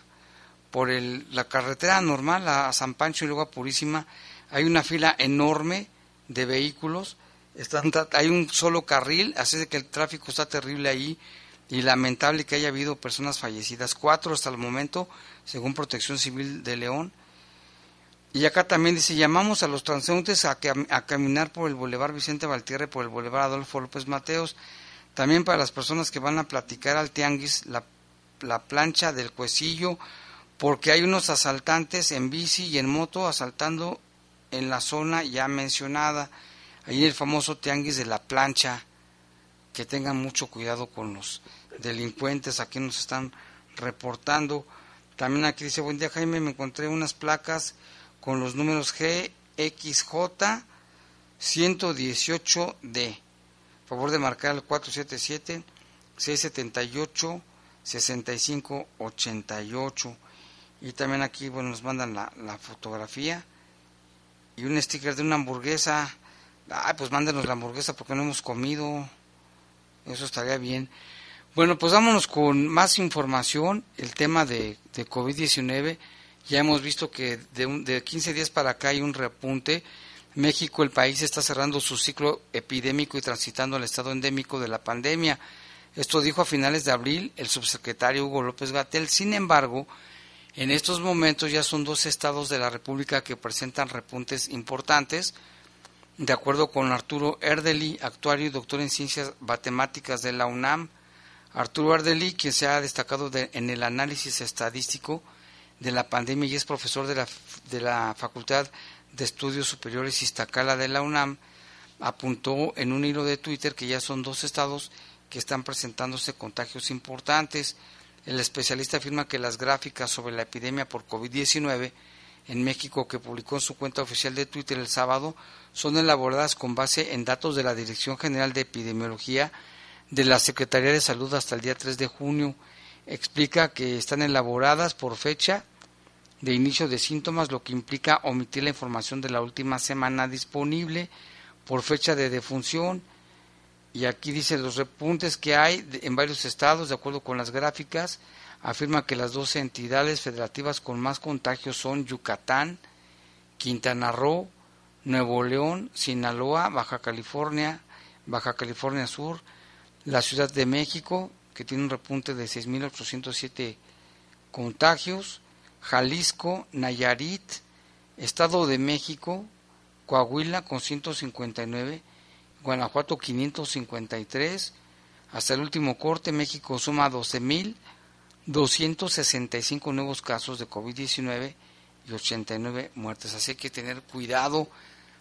por el, la carretera normal a San Pancho y luego a Purísima. Hay una fila enorme de vehículos, están, hay un solo carril, así que el tráfico está terrible ahí y lamentable que haya habido personas fallecidas, cuatro hasta el momento, según Protección Civil de León. Y acá también dice, llamamos a los transeúntes a, a caminar por el Boulevard Vicente Valtierre, por el Boulevard Adolfo López Mateos, también para las personas que van a platicar al tianguis, la, la plancha del cuecillo, porque hay unos asaltantes en bici y en moto asaltando en la zona ya mencionada, ahí el famoso tianguis de la plancha, que tengan mucho cuidado con los delincuentes, aquí nos están reportando. También aquí dice, buen día Jaime, me encontré unas placas con los números GXJ 118D. Favor de marcar el 477 678 6588. Y también aquí, bueno, nos mandan la, la fotografía y un sticker de una hamburguesa. Ah, pues mándenos la hamburguesa porque no hemos comido. Eso estaría bien. Bueno, pues vámonos con más información. El tema de, de COVID-19. Ya hemos visto que de, de 15 días para acá hay un repunte. México, el país, está cerrando su ciclo epidémico y transitando al estado endémico de la pandemia. Esto dijo a finales de abril el subsecretario Hugo López Gatel. Sin embargo, en estos momentos ya son dos estados de la República que presentan repuntes importantes. De acuerdo con Arturo Erdeli, actuario y doctor en ciencias matemáticas de la UNAM, Arturo Ardeli, quien se ha destacado en el análisis estadístico de la pandemia y es profesor de la, de la Facultad de Estudios Superiores Iztacala de la UNAM, apuntó en un hilo de Twitter que ya son dos estados que están presentándose contagios importantes. El especialista afirma que las gráficas sobre la epidemia por COVID-19 en México que publicó en su cuenta oficial de Twitter el sábado son elaboradas con base en datos de la Dirección General de Epidemiología de la Secretaría de Salud hasta el día 3 de junio. Explica que están elaboradas por fecha de inicio de síntomas, lo que implica omitir la información de la última semana disponible por fecha de defunción y aquí dice los repuntes que hay en varios estados, de acuerdo con las gráficas, afirma que las 12 entidades federativas con más contagios son Yucatán, Quintana Roo, Nuevo León, Sinaloa, Baja California, Baja California Sur, la Ciudad de México, que tiene un repunte de 6.807 contagios, Jalisco, Nayarit, Estado de México, Coahuila con 159, Guanajuato 553, hasta el último corte México suma 12.265 nuevos casos de COVID-19 y 89 muertes. Así que tener cuidado,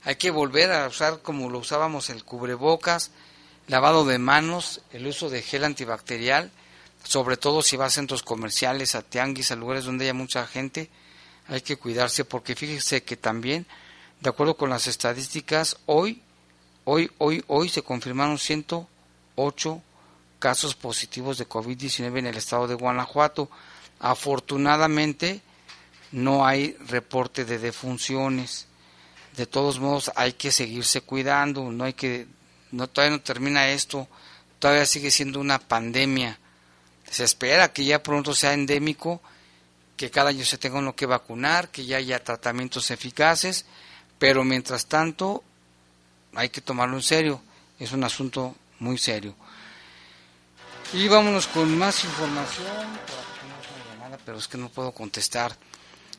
hay que volver a usar como lo usábamos el cubrebocas, lavado de manos, el uso de gel antibacterial, sobre todo si va a centros comerciales, a tianguis, a lugares donde haya mucha gente, hay que cuidarse porque fíjese que también, de acuerdo con las estadísticas, hoy, hoy, hoy, hoy se confirmaron 108 casos positivos de COVID-19 en el estado de Guanajuato. Afortunadamente, no hay reporte de defunciones. De todos modos, hay que seguirse cuidando, no hay que no todavía no termina esto, todavía sigue siendo una pandemia. Se espera que ya pronto sea endémico, que cada año se tenga uno que vacunar, que ya haya tratamientos eficaces, pero mientras tanto hay que tomarlo en serio, es un asunto muy serio. Y vámonos con más información, pero es que no puedo contestar.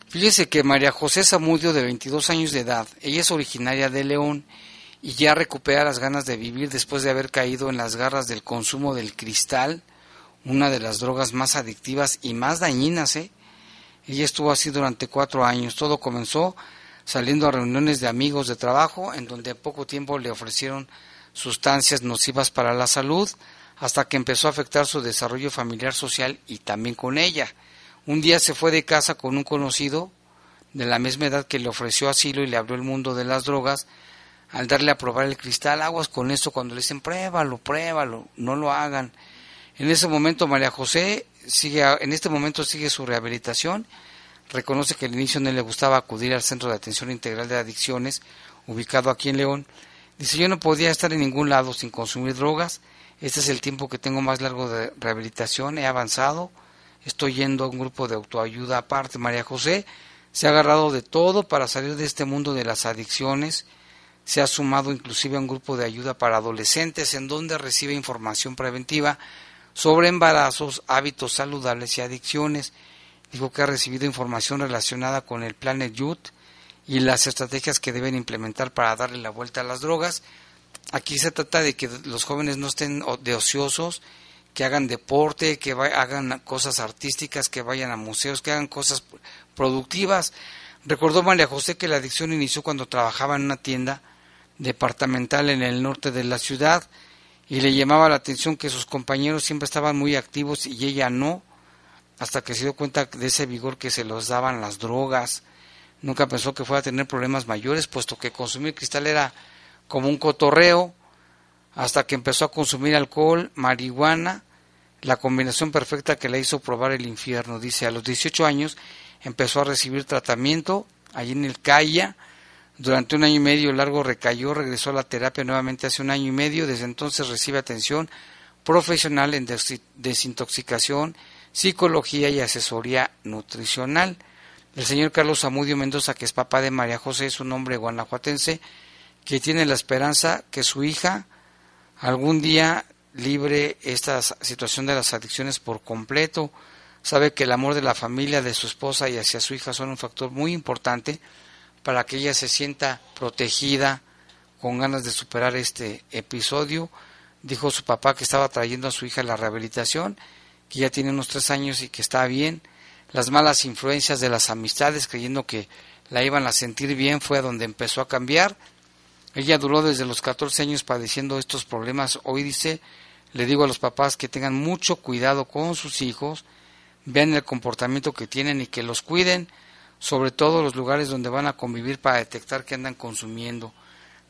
Fíjese que María José Zamudio, de 22 años de edad, ella es originaria de León y ya recupera las ganas de vivir después de haber caído en las garras del consumo del cristal, una de las drogas más adictivas y más dañinas. ¿eh? Ella estuvo así durante cuatro años. Todo comenzó saliendo a reuniones de amigos de trabajo en donde en poco tiempo le ofrecieron sustancias nocivas para la salud hasta que empezó a afectar su desarrollo familiar social y también con ella. Un día se fue de casa con un conocido de la misma edad que le ofreció asilo y le abrió el mundo de las drogas, al darle a probar el cristal, aguas con esto cuando le dicen pruébalo, pruébalo, no lo hagan. En ese momento María José sigue, en este momento sigue su rehabilitación, reconoce que al inicio no le gustaba acudir al Centro de Atención Integral de Adicciones, ubicado aquí en León. Dice, yo no podía estar en ningún lado sin consumir drogas, este es el tiempo que tengo más largo de rehabilitación, he avanzado, estoy yendo a un grupo de autoayuda aparte. María José se ha agarrado de todo para salir de este mundo de las adicciones, se ha sumado inclusive a un grupo de ayuda para adolescentes en donde recibe información preventiva sobre embarazos, hábitos saludables y adicciones. Dijo que ha recibido información relacionada con el Planet Youth y las estrategias que deben implementar para darle la vuelta a las drogas. Aquí se trata de que los jóvenes no estén de ociosos, que hagan deporte, que hagan cosas artísticas, que vayan a museos, que hagan cosas productivas. Recordó María José que la adicción inició cuando trabajaba en una tienda departamental en el norte de la ciudad y le llamaba la atención que sus compañeros siempre estaban muy activos y ella no, hasta que se dio cuenta de ese vigor que se los daban las drogas. Nunca pensó que fuera a tener problemas mayores, puesto que consumir cristal era como un cotorreo, hasta que empezó a consumir alcohol, marihuana, la combinación perfecta que le hizo probar el infierno. Dice, a los 18 años empezó a recibir tratamiento allí en el CAIA, durante un año y medio largo recayó, regresó a la terapia nuevamente hace un año y medio. Desde entonces recibe atención profesional en desintoxicación, psicología y asesoría nutricional. El señor Carlos Amudio Mendoza, que es papá de María José, es un hombre guanajuatense que tiene la esperanza que su hija algún día libre esta situación de las adicciones por completo. Sabe que el amor de la familia, de su esposa y hacia su hija son un factor muy importante para que ella se sienta protegida, con ganas de superar este episodio. Dijo su papá que estaba trayendo a su hija la rehabilitación, que ya tiene unos tres años y que está bien. Las malas influencias de las amistades, creyendo que la iban a sentir bien, fue a donde empezó a cambiar. Ella duró desde los 14 años padeciendo estos problemas. Hoy dice, le digo a los papás que tengan mucho cuidado con sus hijos, vean el comportamiento que tienen y que los cuiden sobre todo los lugares donde van a convivir para detectar qué andan consumiendo.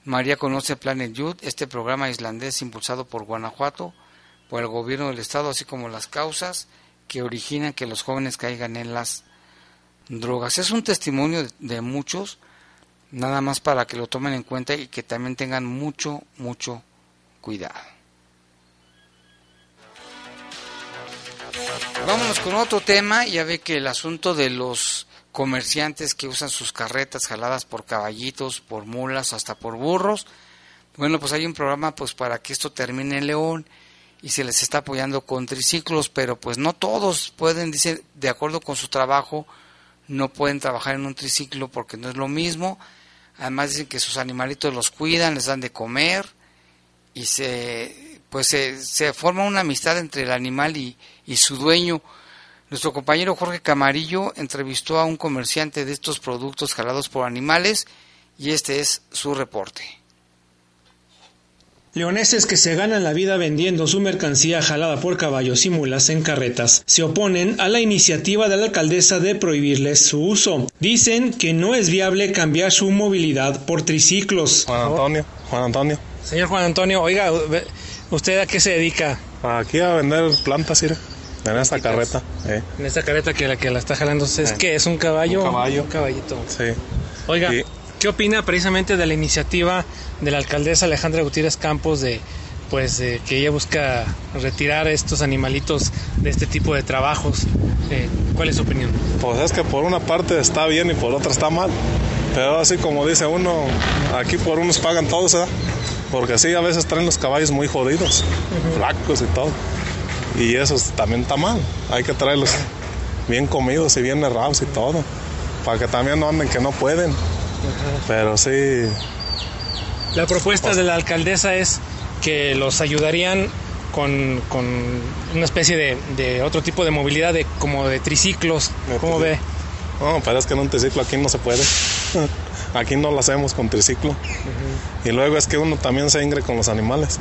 María conoce Planet Youth, este programa islandés impulsado por Guanajuato, por el gobierno del estado, así como las causas que originan que los jóvenes caigan en las drogas. Es un testimonio de muchos, nada más para que lo tomen en cuenta y que también tengan mucho, mucho cuidado. Vámonos con otro tema, ya ve que el asunto de los comerciantes que usan sus carretas jaladas por caballitos, por mulas, hasta por burros. Bueno, pues hay un programa pues para que esto termine en León y se les está apoyando con triciclos, pero pues no todos pueden, dice, de acuerdo con su trabajo, no pueden trabajar en un triciclo porque no es lo mismo. Además dicen que sus animalitos los cuidan, les dan de comer y se pues se, se forma una amistad entre el animal y, y su dueño. Nuestro compañero Jorge Camarillo entrevistó a un comerciante de estos productos jalados por animales y este es su reporte. Leoneses que se ganan la vida vendiendo su mercancía jalada por caballos y mulas en carretas se oponen a la iniciativa de la alcaldesa de prohibirles su uso. Dicen que no es viable cambiar su movilidad por triciclos. Juan Antonio, Juan Antonio. Señor Juan Antonio, oiga, ¿usted a qué se dedica? Aquí a vender plantas, ¿sí? En esta carreta. Eh. En esta carreta que la que la está jalando, ¿es eh. qué? ¿Es un caballo? Un caballo. Un caballito. Sí. Oiga, ¿qué opina precisamente de la iniciativa de la alcaldesa Alejandra Gutiérrez Campos de pues que ella busca retirar estos animalitos de este tipo de trabajos? Eh, ¿Cuál es su opinión? Pues es que por una parte está bien y por otra está mal. Pero así como dice uno, aquí por unos pagan todos, ¿verdad? Porque así a veces traen los caballos muy jodidos, flacos y todo. Y eso también está mal. Hay que traerlos bien comidos y bien errados y todo. Para que también no anden que no pueden. Pero sí. La propuesta de la alcaldesa es que los ayudarían con, con una especie de, de, otro tipo de movilidad, de, como de triciclos. ¿Cómo ve? No, pero es que en un triciclo aquí no se puede. aquí no lo hacemos con triciclo. Y luego es que uno también se ingre con los animales.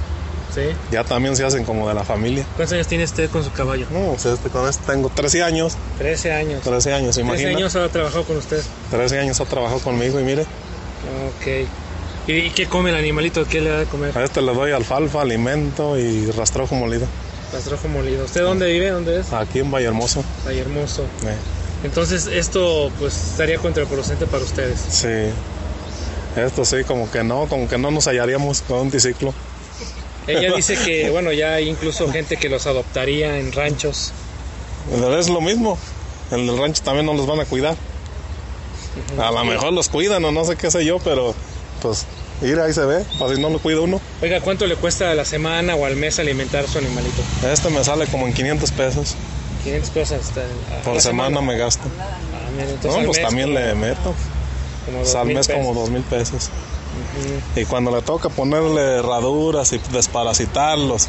Sí. Ya también se hacen como de la familia. ¿Cuántos años tiene usted con su caballo? No, este, con este tengo 13 años. 13 años. 13 años, imagínate. 13 años ha trabajado con usted. 13 años ha trabajado conmigo y mire. Ok. ¿Y qué come el animalito? ¿Qué le da de comer? A este le doy alfalfa, alimento y rastrojo molido. Rastrojo molido. ¿Usted dónde vive? ¿Dónde es? Aquí en Vallehermoso. Vallehermoso. Eh. Entonces esto pues estaría contraproducente para ustedes. Sí. Esto sí, como que no, como que no nos hallaríamos con un triciclo. Ella dice que, bueno, ya hay incluso gente que los adoptaría en ranchos. Es lo mismo. En el rancho también no los van a cuidar. A lo mejor los cuidan o no sé qué sé yo, pero pues ir ahí se ve, si no lo cuida uno. Oiga, ¿cuánto le cuesta a la semana o al mes alimentar su animalito? Este me sale como en 500 pesos. 500 pesos hasta Por semana, me gasto. Ah, mira, no, pues mes también le meto. O sea, al mes como dos mil pesos. Y cuando le toca ponerle herraduras y desparasitarlos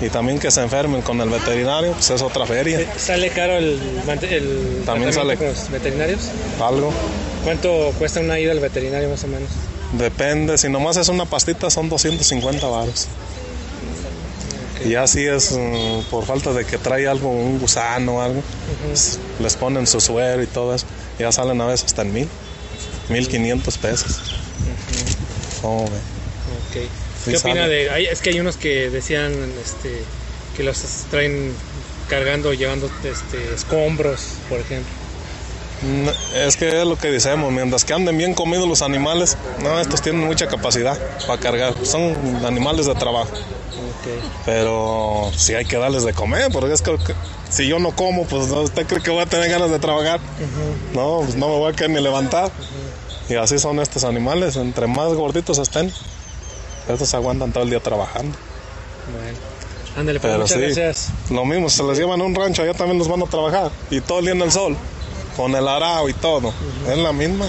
y también que se enfermen con el veterinario, pues es otra feria. ¿Sale caro el, el También sale- con los veterinarios? Algo. ¿Cuánto cuesta una ida al veterinario más o menos? Depende, si nomás es una pastita son 250 varos. Y ya si es mm, por falta de que trae algo, un gusano o algo, les ponen su suero y todo eso. Ya salen a veces hasta en mil, mil quinientos pesos. ¿Cómo Sí ¿Qué opina de.? hay- es que hay unos que decían este, que los traen cargando, llevando este, escombros, por ejemplo. No, Es que es lo que decimos, mientras que anden bien comidos los animales, no, estos tienen mucha capacidad para cargar, son animales de trabajo. Pero sí hay que darles de comer, porque es que si yo no como, pues ¿no? usted cree que voy a tener ganas de trabajar. No, pues no me voy a querer ni levantar. Y así son estos animales, entre más gorditos estén, estos aguantan todo el día trabajando. Bueno. Ándale, pues Pero muchas sí, gracias. lo mismo, se les llevan a un rancho, allá también los van a trabajar. Y todo el día en el sol, con el arao y todo. Es la misma.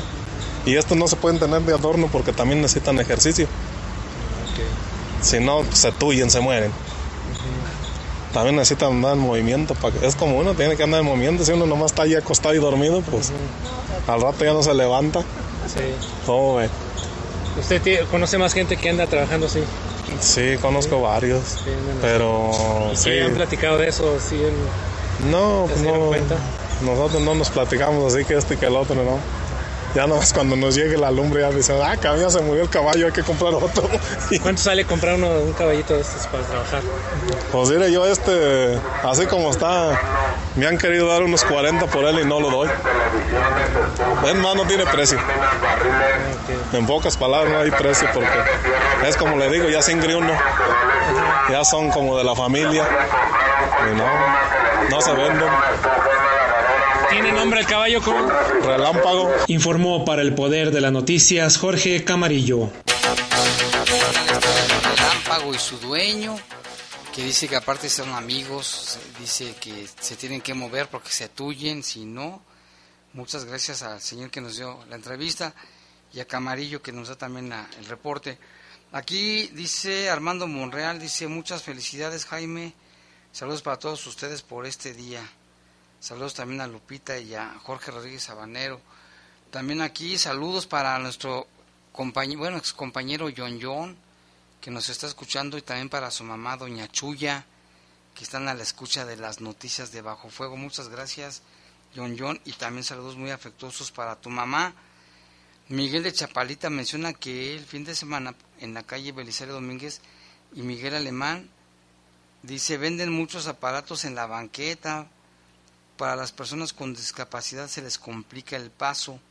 Y estos no se pueden tener de adorno porque también necesitan ejercicio. Si no, se tuyen, se mueren. También necesitan andar en movimiento. Para que, es como uno, tiene que andar en movimiento. Si uno nomás está ahí acostado y dormido, pues al rato ya no se levanta. Sí. ¿Cómo ve? ¿Usted conoce más gente que anda trabajando así? Sí, conozco varios. Pero ¿Y sí. han platicado de eso? ¿Sí No, ¿Ya pues se no. cuenta? Nosotros no nos platicamos así que este y que el otro, ¿no? Ya nomás cuando nos llegue la lumbre ya dicen, ah, cabrón, se murió el caballo, hay que comprar otro. ¿Cuánto sale comprar uno, un caballito de estos para trabajar? Pues mire, yo este, así como está, me han querido dar unos 40 por él y no lo doy. Es más, no tiene precio. En pocas palabras no hay precio porque es como le digo, ya sin uno. Ya son como de la familia. no, no se venden. ¿Tiene nombre el caballo con Relámpago. Informó para el Poder de las Noticias Jorge Camarillo. Relámpago y su dueño, que dice que aparte son amigos, dice que se tienen que mover porque se atuyen, si no. Muchas gracias al señor que nos dio la entrevista y a Camarillo que nos da también el reporte. Aquí dice Armando Monreal, dice muchas felicidades Jaime, saludos para todos ustedes por este día. Saludos también a Lupita y a Jorge Rodríguez Sabanero. También aquí saludos para nuestro compañero, bueno, ex compañero John John, que nos está escuchando, y también para su mamá, Doña Chuya, que están a la escucha de las noticias de Bajo Fuego. Muchas gracias, John John, y también saludos muy afectuosos para tu mamá. Miguel de Chapalita menciona que el fin de semana en la calle Belisario Domínguez y Miguel Alemán dice venden muchos aparatos en la banqueta para las personas con discapacidad se les complica el paso.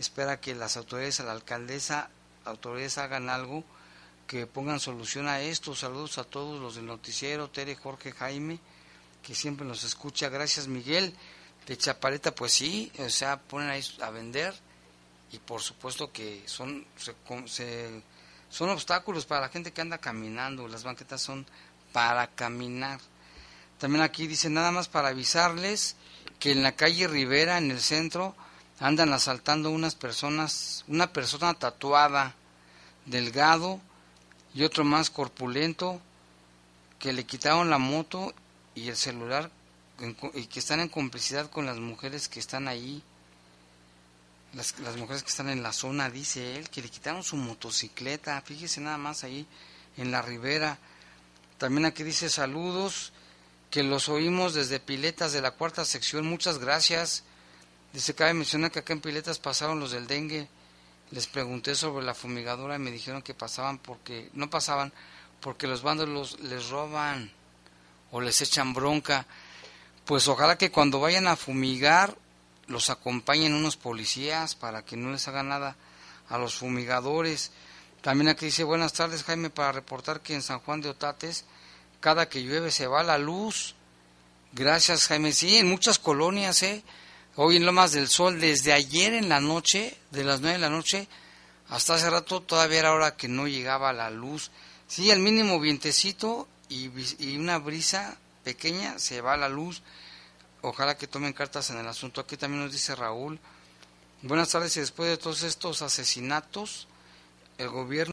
Espera que las autoridades, a la alcaldesa, autoridades hagan algo que pongan solución a esto. Saludos a todos los del noticiero, Tere, Jorge, Jaime, que siempre nos escucha. Gracias, Miguel. De Chapaleta, pues sí, o sea, ponen ahí a vender y por supuesto que son, son obstáculos para la gente que anda caminando. Las banquetas son para caminar. También aquí dice nada más para avisarles que en la calle Rivera, en el centro, andan asaltando unas personas, una persona tatuada, delgado y otro más corpulento, que le quitaron la moto y el celular y que están en complicidad con las mujeres que están ahí, las, las mujeres que están en la zona, dice él, que le quitaron su motocicleta, fíjese nada más ahí en la ribera. También aquí dice saludos que los oímos desde Piletas de la cuarta sección. Muchas gracias. Dice, cabe mencionar que acá en Piletas pasaron los del dengue. Les pregunté sobre la fumigadora y me dijeron que pasaban porque, no pasaban porque los vándalos les roban o les echan bronca. Pues ojalá que cuando vayan a fumigar los acompañen unos policías para que no les haga nada a los fumigadores. También aquí dice, buenas tardes Jaime, para reportar que en San Juan de Otates cada que llueve se va la luz. Gracias, Jaime. Sí, en muchas colonias, ¿eh? Hoy en Lomas del Sol, desde ayer en la noche, de las nueve de la noche, hasta hace rato todavía era hora que no llegaba la luz. Sí, el mínimo vientecito y, y una brisa pequeña se va la luz. Ojalá que tomen cartas en el asunto. Aquí también nos dice Raúl. Buenas tardes y después de todos estos asesinatos, el gobierno